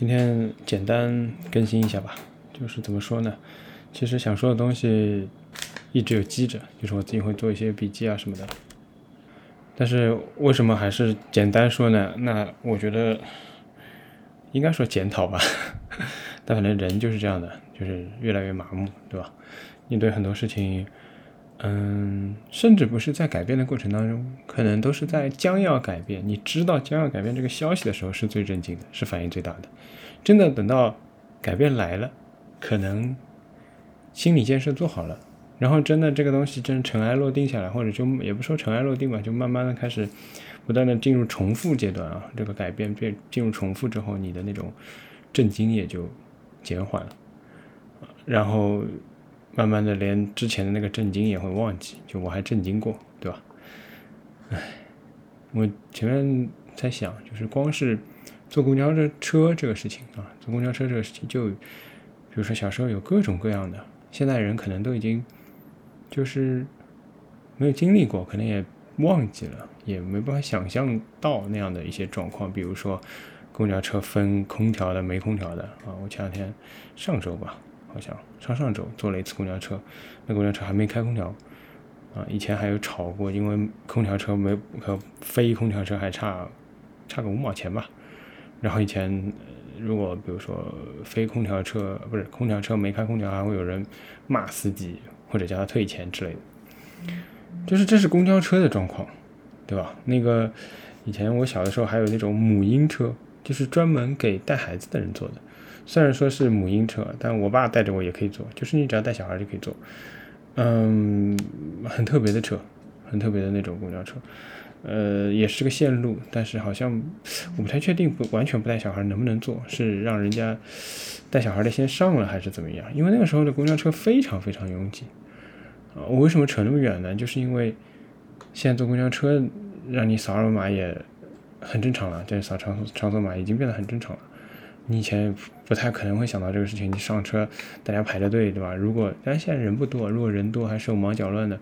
今天简单更新一下吧，就是怎么说呢？其实想说的东西一直有积着，就是我自己会做一些笔记啊什么的。但是为什么还是简单说呢？那我觉得应该说检讨吧。但反正人就是这样的，就是越来越麻木，对吧？面对很多事情，嗯，甚至不是在改变的过程当中，可能都是在将要改变。你知道将要改变这个消息的时候，是最震惊的，是反应最大的。真的等到改变来了，可能心理建设做好了，然后真的这个东西真尘埃落定下来，或者就也不说尘埃落定吧，就慢慢的开始不断的进入重复阶段啊。这个改变变进入重复之后，你的那种震惊也就减缓了，然后。慢慢的，连之前的那个震惊也会忘记，就我还震惊过，对吧？唉，我前面在想，就是光是坐公交车这个事情啊，坐公交车这个事情，就比如说小时候有各种各样的，现在人可能都已经就是没有经历过，可能也忘记了，也没办法想象到那样的一些状况，比如说公交车分空调的、没空调的啊。我前两天上周吧。好像上上周坐了一次公交车，那公交车还没开空调啊。以前还有吵过，因为空调车没和非空调车还差差个五毛钱吧。然后以前如果比如说非空调车不是空调车没开空调，还会有人骂司机或者叫他退钱之类的。就是这是公交车的状况，对吧？那个以前我小的时候还有那种母婴车，就是专门给带孩子的人坐的。虽然说是母婴车，但我爸带着我也可以坐，就是你只要带小孩就可以坐，嗯，很特别的车，很特别的那种公交车，呃，也是个线路，但是好像我不太确定，不完全不带小孩能不能坐，是让人家带小孩的先上了还是怎么样？因为那个时候的公交车非常非常拥挤啊！我为什么扯那么远呢？就是因为现在坐公交车让你扫二维码也很正常了，这扫长长扫码已经变得很正常了。你以前不太可能会想到这个事情，你上车大家排着队，对吧？如果但现在人不多，如果人多还手忙脚乱的，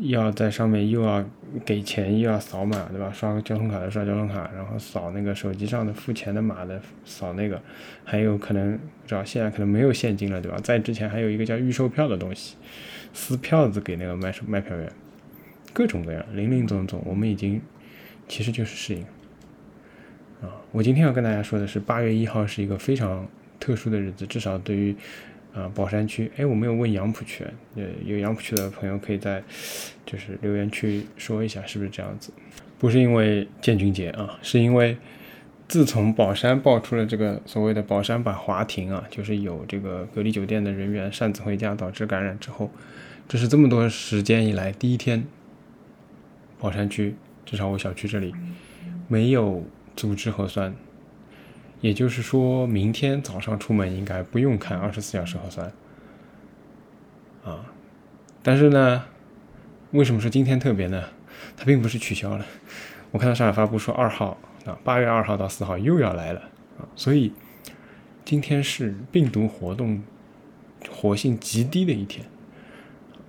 要在上面又要给钱又要扫码，对吧？刷交通卡的刷交通卡，然后扫那个手机上的付钱的码的扫那个，还有可能知道现在可能没有现金了，对吧？在之前还有一个叫预售票的东西，撕票子给那个卖卖票员，各种各样林林总总，我们已经其实就是适应。啊，我今天要跟大家说的是，八月一号是一个非常特殊的日子，至少对于啊宝山区。哎，我没有问杨浦区，呃，有杨浦区的朋友可以在就是留言区说一下是不是这样子。不是因为建军节啊，是因为自从宝山爆出了这个所谓的宝山版华庭啊，就是有这个隔离酒店的人员擅自回家导致感染之后，这是这么多时间以来第一天，宝山区至少我小区这里没有。组织核酸，也就是说明天早上出门应该不用看二十四小时核酸啊。但是呢，为什么说今天特别呢？它并不是取消了。我看到上海发布说二号啊，八月二号到四号又要来了啊。所以今天是病毒活动活性极低的一天。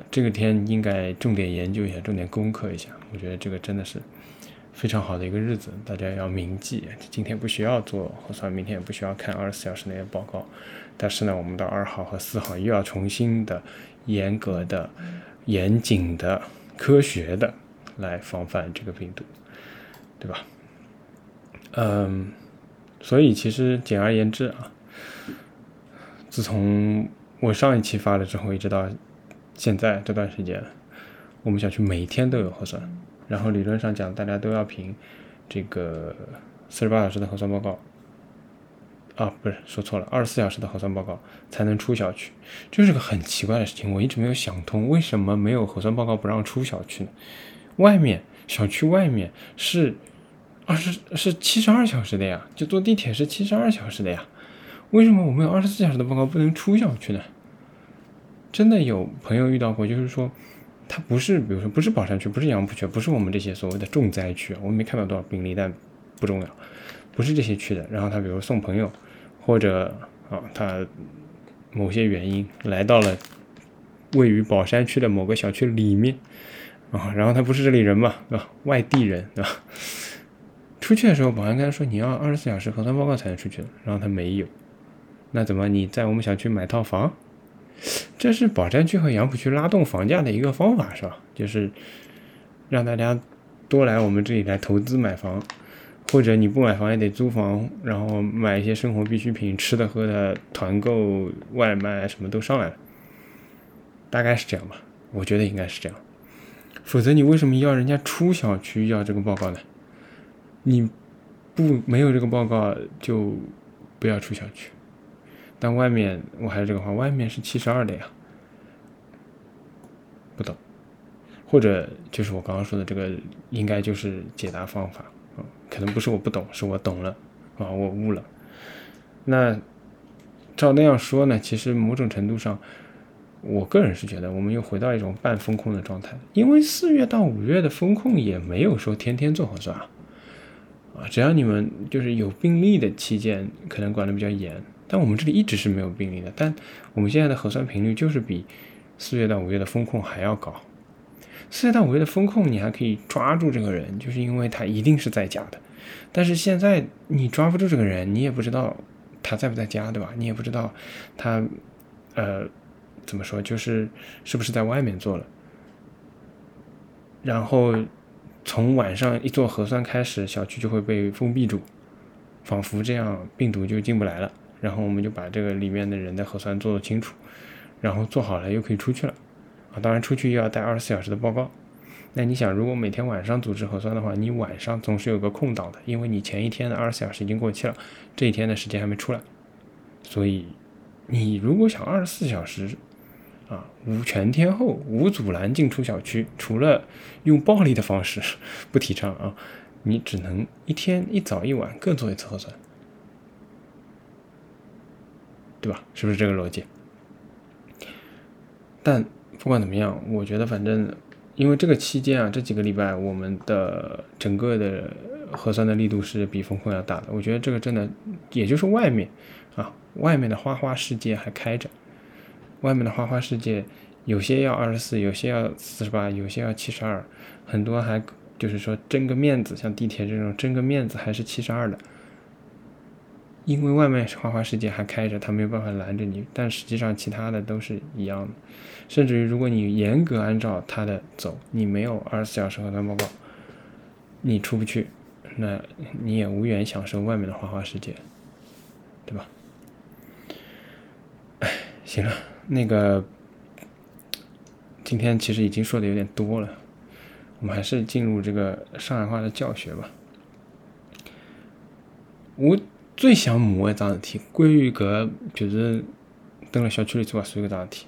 这个天应该重点研究一下，重点攻克一下。我觉得这个真的是。非常好的一个日子，大家要铭记。今天不需要做核酸，明天也不需要看二十四小时那些报告。但是呢，我们到二号和四号又要重新的、严格的、严谨的、科学的来防范这个病毒，对吧？嗯，所以其实简而言之啊，自从我上一期发了之后，一直到现在这段时间，我们小区每天都有核酸。然后理论上讲，大家都要凭这个四十八小时的核酸报告，啊，不是说错了，二十四小时的核酸报告才能出小区，这是个很奇怪的事情，我一直没有想通，为什么没有核酸报告不让出小区呢？外面小区外面是二十是七十二小时的呀，就坐地铁是七十二小时的呀，为什么我们有二十四小时的报告不能出小区呢？真的有朋友遇到过，就是说。它不是，比如说不是宝山区，不是杨浦区，不是我们这些所谓的重灾区，我们没看到多少病例，但不重要，不是这些区的。然后他比如送朋友，或者啊，他某些原因来到了位于宝山区的某个小区里面啊，然后他不是这里人嘛，对吧？外地人，对吧？出去的时候，保安跟他说你要二十四小时核酸报告才能出去，然后他没有。那怎么你在我们小区买套房？这是宝山区和杨浦区拉动房价的一个方法，是吧？就是让大家多来我们这里来投资买房，或者你不买房也得租房，然后买一些生活必需品、吃的喝的，团购、外卖什么都上来了，大概是这样吧。我觉得应该是这样，否则你为什么要人家出小区要这个报告呢？你不没有这个报告就不要出小区。但外面我还是这个话，外面是七十二的呀，不懂，或者就是我刚刚说的这个，应该就是解答方法啊，可能不是我不懂，是我懂了啊，我悟了。那照那样说呢，其实某种程度上，我个人是觉得我们又回到一种半风控的状态，因为四月到五月的风控也没有说天天做核酸啊，啊，只要你们就是有病例的期间，可能管的比较严。但我们这里一直是没有病例的，但我们现在的核酸频率就是比四月到五月的风控还要高。四月到五月的风控，你还可以抓住这个人，就是因为他一定是在家的。但是现在你抓不住这个人，你也不知道他在不在家，对吧？你也不知道他呃怎么说，就是是不是在外面做了。然后从晚上一做核酸开始，小区就会被封闭住，仿佛这样病毒就进不来了。然后我们就把这个里面的人的核酸做清楚，然后做好了又可以出去了，啊，当然出去又要带二十四小时的报告。那你想，如果每天晚上组织核酸的话，你晚上总是有个空档的，因为你前一天的二十四小时已经过期了，这一天的时间还没出来，所以你如果想二十四小时啊无全天候无阻拦进出小区，除了用暴力的方式 不提倡啊，你只能一天一早一晚各做一次核酸。对吧？是不是这个逻辑？但不管怎么样，我觉得反正，因为这个期间啊，这几个礼拜，我们的整个的核酸的力度是比风控要大的。我觉得这个真的，也就是外面啊，外面的花花世界还开着，外面的花花世界有些要二十四，有些要四十八，有些要七十二，很多还就是说争个面子，像地铁这种争个面子还是七十二的。因为外面花花世界还开着，他没有办法拦着你，但实际上其他的都是一样的。甚至于，如果你严格按照他的走，你没有二十四小时核酸报告，你出不去，那你也无缘享受外面的花花世界，对吧？哎，行了，那个今天其实已经说的有点多了，我们还是进入这个上海话的教学吧。我。最想骂一桩事体，关于搿就是蹲辣小区里做核酸搿桩事体。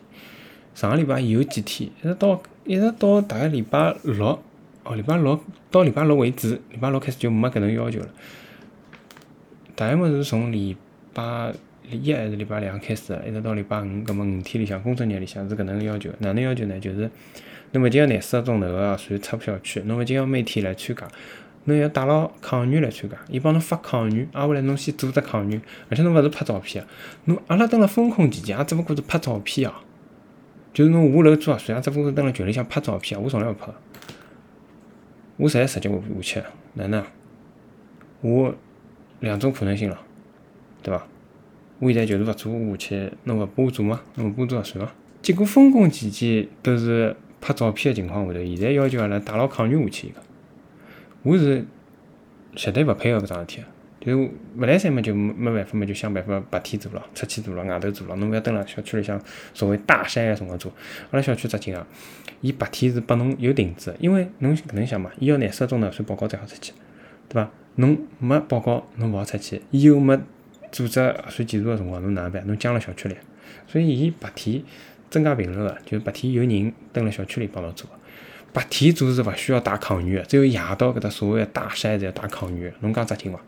上个礼拜有几天，一直到一直到大概礼拜六，哦，礼拜六到礼拜六为止，礼拜六开始就没搿能要求了。大概么是从礼拜一还是礼拜两开始，一直到礼拜五，搿么五天里向工作日里向是搿能要求。哪能要求呢？就是侬勿仅要廿四个钟头个算出小区，侬勿仅要每天来参加。侬要带牢抗原来参加，伊帮侬发抗原，挨下来侬先做只抗原，而且侬勿是拍照片啊，侬阿拉蹲辣风控期间也只不过是拍照片啊，就是侬下楼做核酸，也只不过是蹲辣群里向拍照片啊，我从来勿拍，我侪直接下去，哪能？我两种可能性了，对伐？我现在就是勿做下去，侬勿帮我做吗？侬勿拨我做核酸吗？结果风控期间都是拍照片的情况下头，现在要求阿拉带牢抗原下去一个。我是绝对勿配合搿桩事体个，就勿来三嘛，就没办法嘛，就想办法白天做了，出去做了，外头做了，侬勿要蹲辣小区里向所谓大山个辰光做。阿拉小区只劲啊，伊白天是拨侬有亭子，因为侬搿能想嘛，伊要廿四个钟头算报告才好出去，对伐？侬没报告，侬勿好出去，伊又没组织核酸检查个辰光，侬哪能办？侬僵辣小区里，所以伊白天增加频率个，就是白天有人蹲辣小区里帮侬做。白天做是勿需要带抗原个，只有夜到搿搭所谓个大筛才要带抗原。侬讲扎劲伐？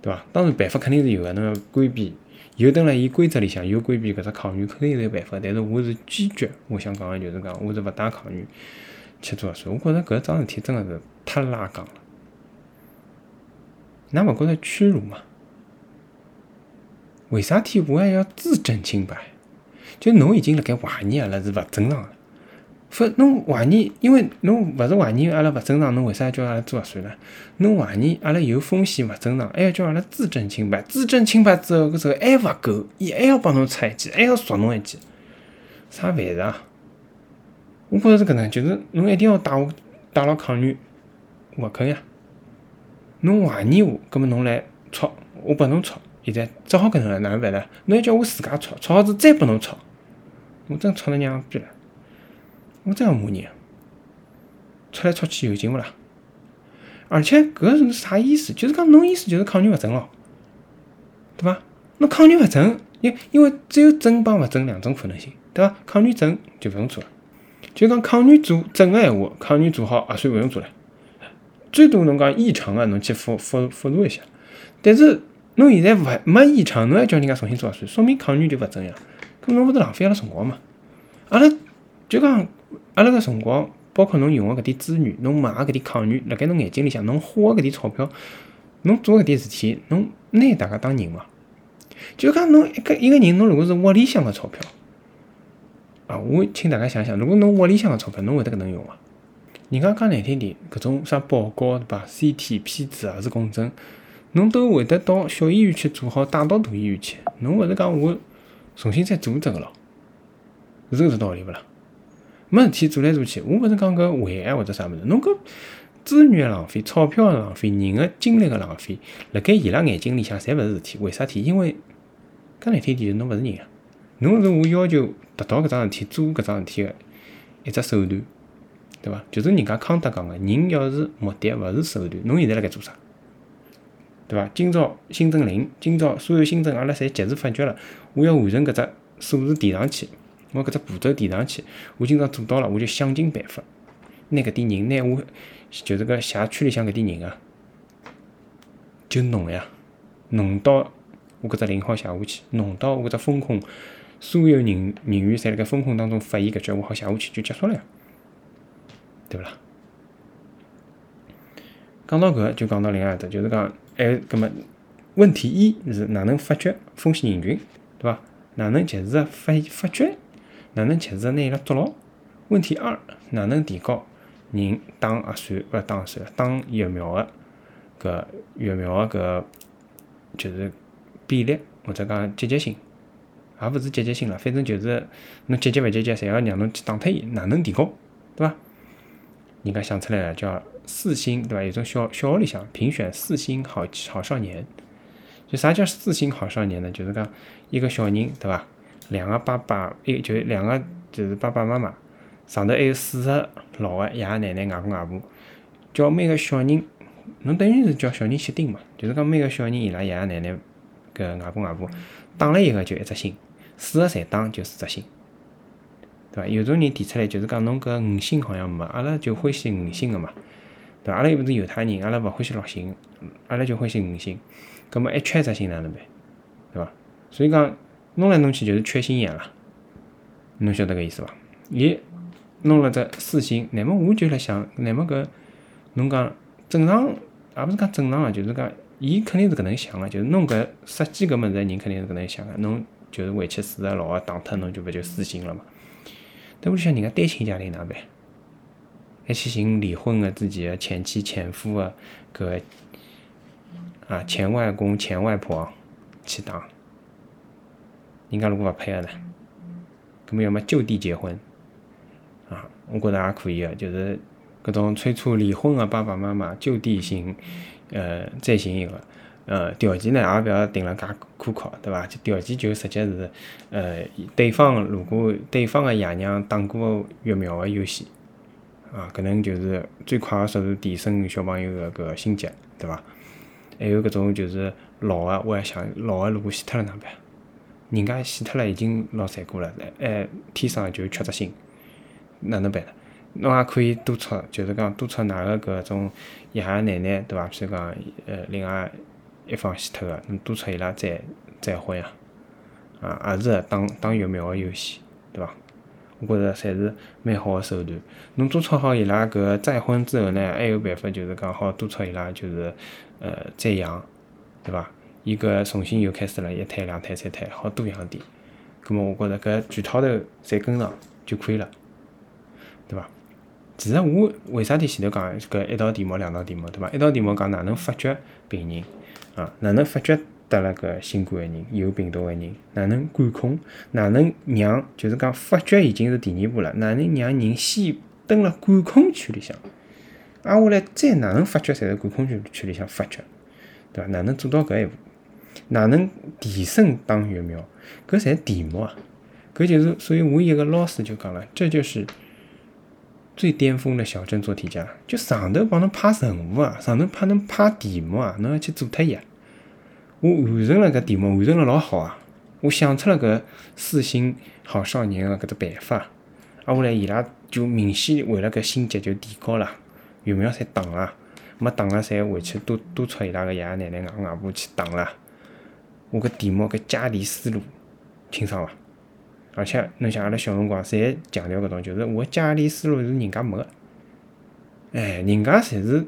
对伐？当然办法肯定是有的，侬要规避。有等辣伊规则里向有规避搿只抗原，肯定是有办法。但是我是坚决，我想讲个就是讲，我是勿带抗原去做核酸。我觉着搿桩事体真个是太拉杠了。㑚勿觉着屈辱吗？为啥体我还要自证清白？就侬已经辣盖怀疑阿拉是勿正常了。否，侬怀疑，因为侬勿是怀疑阿拉勿正常，侬为啥叫阿拉做核酸呢？侬怀疑阿拉有风险勿正常，还要叫阿拉自证清白。自证清白之后，搿时候还勿够，伊还要帮侬出一记，还要捉侬一记，啥烦事啊？我觉着是搿能，就是侬一定要带我带牢抗原，勿肯呀。侬怀疑我，葛末侬来戳，我拨侬戳。现在只好搿能了，哪能办呢？侬要叫我自家戳，戳好子再拨侬戳，我真戳得娘逼了。我真要骂人，出来出去有劲勿啦？而且搿是啥意思？就是讲侬意思就是抗原勿准咯，对伐？侬抗原勿准，因因为只有准帮勿准两种可能性，对伐？抗原准就勿用做了，就讲抗原做准个闲话，抗原做好也算勿用做了，最多侬讲异常个侬去复复复查一下。但是侬现在勿没异常，侬还叫人家重新做核酸，说明抗原就勿准呀。搿侬勿是浪费阿拉辰光嘛？阿拉就讲。阿拉个辰光，包括侬用个搿点资源，侬买个搿点抗原，辣盖侬眼睛里向，侬花个搿点钞票，侬做搿点事体，侬拿大家当人伐？就讲侬一个一个人，侬如果是窝里向个钞票，啊，我请大家想想，如果侬窝里向个钞票，侬会得搿能用伐？人家讲难听点，搿种啥报告对伐？CT、片子、核磁共振，侬都会得到小医院去做好，带到大医院去，侬勿是讲我重新再做一只个咯？是搿只道理勿啦？没事体做来做去，我勿是讲搿危害或者啥物事，侬搿资源浪费、钞票浪费、人个精力个浪费，辣盖伊拉眼睛里向侪勿是事体。为啥体？因为讲难听点，侬勿是人啊，侬是我要求达到搿桩事体、做搿桩事体个一只手段，对伐？就是人家康德讲个，人要是目的，勿是手段。侬现在辣盖做啥？对伐？今朝新增零，今朝所有新增阿拉侪及时发觉了，我要完成搿只数字提上去。我搿只步骤填上去，我今朝做到了，我就想尽办法拿搿点人，拿我就是搿社区里向搿点人啊，就弄呀，弄到我搿只零号写下去，弄到我搿只风控，所有人人员侪辣盖风控当中发现搿句话好写下去就结束了呀，对勿啦？讲到搿就讲到另外一只，就是讲哎，搿么问题一是哪能发掘风险人群，对伐？哪能及时发发掘？哪能及时拿伊拉捉牢？问题二，哪能提高人打核酸勿打核酸打疫苗个搿疫苗个搿就是比例或者讲积极性，也勿是积极性了，反正就是侬积极勿积极，侪要让侬去打脱伊，哪能提高？对伐？人家想出来了，叫四星，对伐？有种小小学里向评选四星好好少年，就啥叫四星好少年呢？就是讲一个小人，对伐？两个爸爸，一就两个就是爸爸妈妈，上头还有四个老个爷爷奶奶、外公外婆，叫每个小人，侬等于是叫小人熄定嘛，就是讲每个小人伊拉爷爷奶奶搿外公外婆打了一个就一只星，四个侪打就四只星，对伐？有种人提出来就是讲侬搿五星好像没，阿拉就欢喜五星个嘛，对伐？阿拉又勿是犹太人，阿拉勿欢喜六星，阿拉就欢喜五星，葛末还缺一只星哪能办？对伐？所以讲。弄来弄去就是缺心眼了，侬晓得搿意思伐？伊弄了只四星，乃末我就辣想，乃末搿侬讲正常，也勿是讲正常个，就是讲伊肯定是搿能想个，就是弄搿设计搿物事个人肯定是搿能想个，侬就是回去四个老个打脱，侬就勿就四星了嘛？但我想人家单亲家庭哪办？还去寻离婚个自己个前妻、前夫个搿啊前外公、前外婆去打？人家如果勿配合呢，搿么要么就地结婚啊？我觉着也可以个，就是搿种催促离婚个爸爸妈妈就地寻，呃，再寻一个，呃，条件呢也勿要定了介苛刻，对伐？条件就直接是，呃，对方如果对方个爷娘打过疫苗个优先，啊，搿能就是最快个速度提升小朋友个搿个心结，对伐？还有搿种就是老个，我还想老个如果死脱了哪能办？人家死脱了，已经老残酷了，哎，天生就缺只心，哪能办呢？侬也可以督促，就是讲督促哪个搿种爷爷奶奶，对伐？譬如讲，呃，另外一方死脱个，侬督促伊拉再再婚呀，啊，也是打打疫苗个游戏，对伐？我觉着侪是蛮好个手段。侬督促好伊拉搿再婚之后呢，还有办法，就是讲好督促伊拉，就是呃再养，对伐？伊搿重新又开始了，一胎、两胎、三胎，好多样点。葛末我觉着搿全套头侪跟上就可以了。对伐？其实我为啥体前头讲搿一道题目、两道题目，对伐？一道题目讲哪能发觉病人啊？哪能发觉得了搿新冠个人、有病毒个人？哪能管控？哪能让就是讲发觉已经是第二步了？哪能让人先蹲辣管控区里向？挨下来再哪能发觉？侪是管控区区里向发觉，对伐？哪能做到搿一步？哪能提升打疫苗？搿侪题目啊！搿就是，所以我一个老师就讲了，这就是最巅峰的小镇做题家，就上头帮侬派任务啊，上头派侬派题目啊，侬要去做脱伊。我完成了搿题目，完成了老好啊！我想出了搿四星好少年个搿只办法，啊，后来伊拉就明显为了搿心结就提高了，疫苗侪打了，没打了侪回去督督促伊拉个爷爷奶奶、外外婆去打了。我搿题目搿解题思路清爽伐？而且侬像阿拉小辰光侪强调搿种，就是我解题思路是人家没个，哎，人家侪是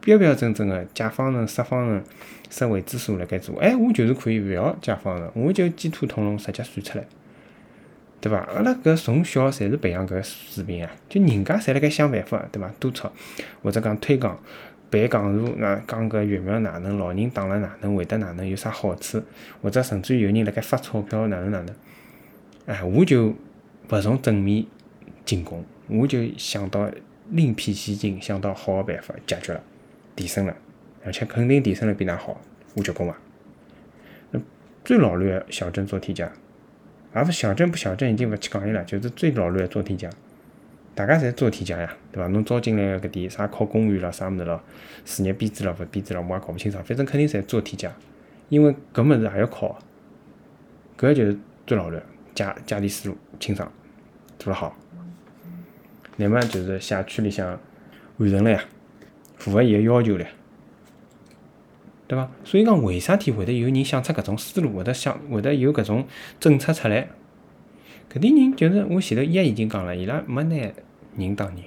标标准准个解方程、设方程、设未知数辣盖做，哎，我就是可以勿要解方程，我就鸡兔同笼直接算出来，对伐？阿拉搿从小侪是培养搿水平啊，就人家侪辣盖想办法，对伐？督促或者讲推广办讲座，那讲搿疫苗哪能，老人打了哪能会得哪能，有啥好处，或者甚至于有人辣盖发钞票哪能哪能。哎，我就勿从正面进攻，我就想到另辟蹊径，想到好个办法解决了，提升了，而且肯定提升了比㑚好，我结棍伐？那最老练小镇做题家，也勿小镇不小镇已经勿去讲伊了，就是最老练做题家，大家侪做题家呀，对伐？侬招进来个搿点啥考公务员了，啥物事咯，事业编制了勿编制了，我也搞勿清爽，反正肯定侪做题家，因为搿物事也要考，搿就是最老练。解解题思路清爽，做得好，乃末就是社区里向完成了呀，符合伊个要求了，对伐？所以讲，为啥体会得有人想出搿种思路，会得想会得有搿种政策出来？搿点人就是我前头一已经讲了，伊拉没拿人当人，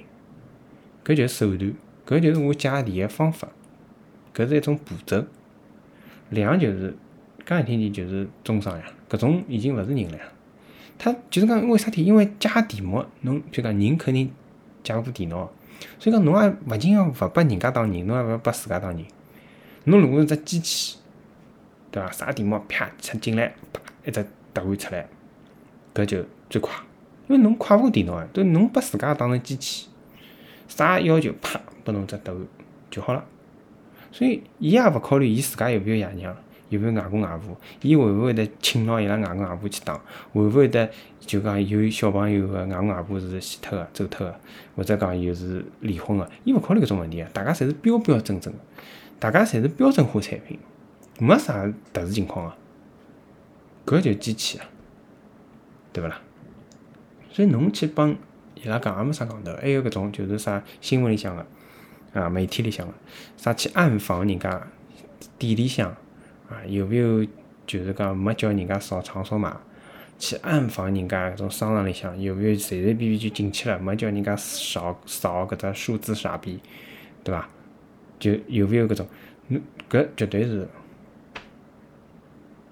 搿就是手段，搿就是我解题个方法，搿是一种步骤。两就是讲难听点就是中伤呀，搿种已经勿是人了呀。他就是讲为啥体？因为解题目，侬就讲人肯定解勿过电脑，所以讲侬也勿仅要勿拨人家当人，侬也勿要把自家当人。侬如果是只机器，对伐？啥题目啪出进来，啪一只答案出来，搿就最快。因为侬快勿过电脑啊，都侬把自家当成机器，啥要求啪拨侬只答案就好了。所以伊也勿考虑伊自家有没有爷娘。有没有外公外婆？伊会勿会得请牢伊拉外公外婆去打？会勿会得就讲有小朋友个外公外婆是死脱个、走脱个，或者讲又是离婚个？伊勿考虑搿种问题个，大家侪是标标准准个，大家侪是标准化产品，没啥特殊情况个，搿就机器啊，对勿啦？所以侬去帮伊拉讲也没啥讲头，还有搿种就是啥新闻里向个啊，媒体里向个啥去暗访人家店里向。啊，有没有就是讲没叫人家扫场所码，去暗访人家搿种商场里向有没有随随便便就进去了，没叫人家扫扫搿只数字傻逼，对伐？就有没有搿种？搿绝对是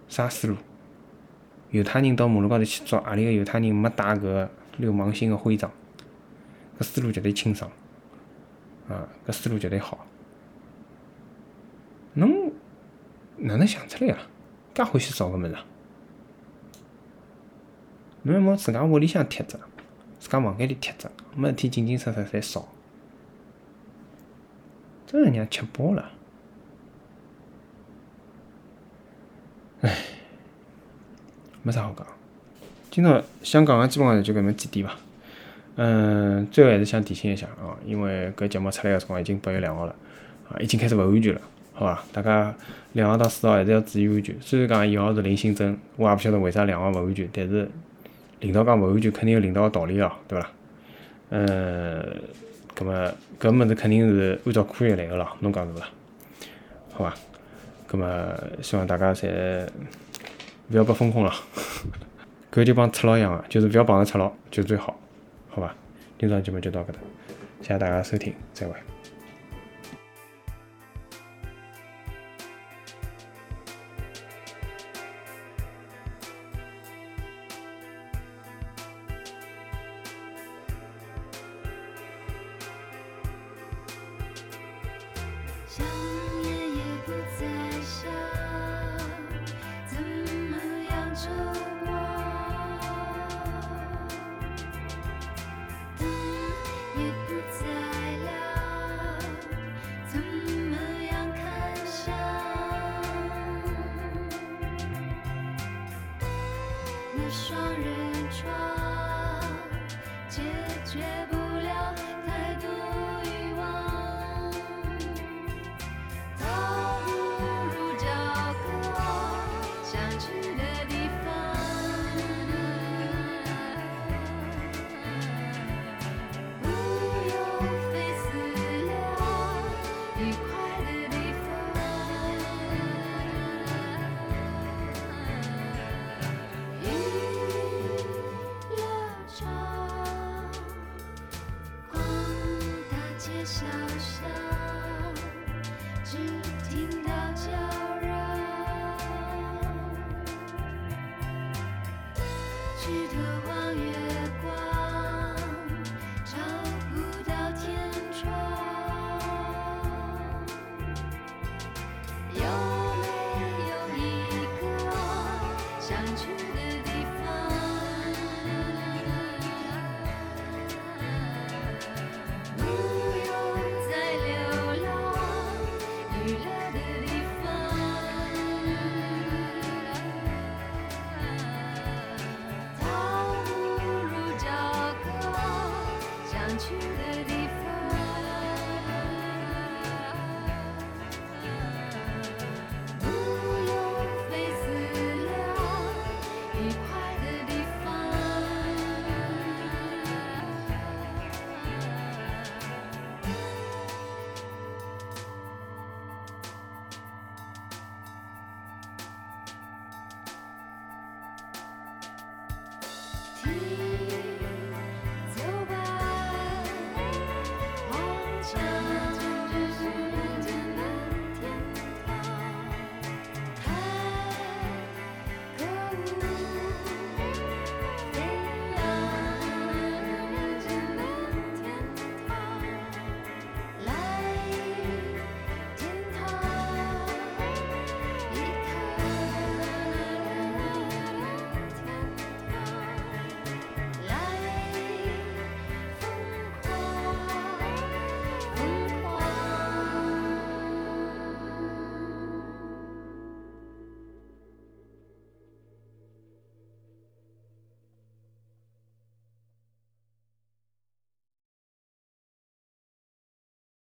啥思路？犹太人到马路高头去抓，阿里个犹太人没带搿流氓星个徽章？搿思路绝对清爽，啊，搿思路绝对好，侬。哪能想出来呀？介欢喜扫个物事，侬要么自家屋里向贴着，自家房间里贴着，没事体紧紧实实在扫，真让人吃饱了。唉，没啥好讲。今朝想讲个基本上就搿么几点伐？嗯，最后还是想提醒一下啊，因为搿节目出来个辰光已经八月两号了，啊，已经开始勿安全了。好伐，大家两号到四号还是要注意安全。虽然讲一号是零新增，我也不晓得为啥两号勿安全，但是领导讲勿安全，肯定有领导个道理哦，对伐？嗯，葛么搿物事肯定是按照科学来个咯，侬讲是伐啦？好伐，葛么希望大家侪不要被封控了，搿就帮赤佬一样个，就是不要碰着赤佬就最好，好吧？今朝节目就到搿搭，谢谢大家收听，再会。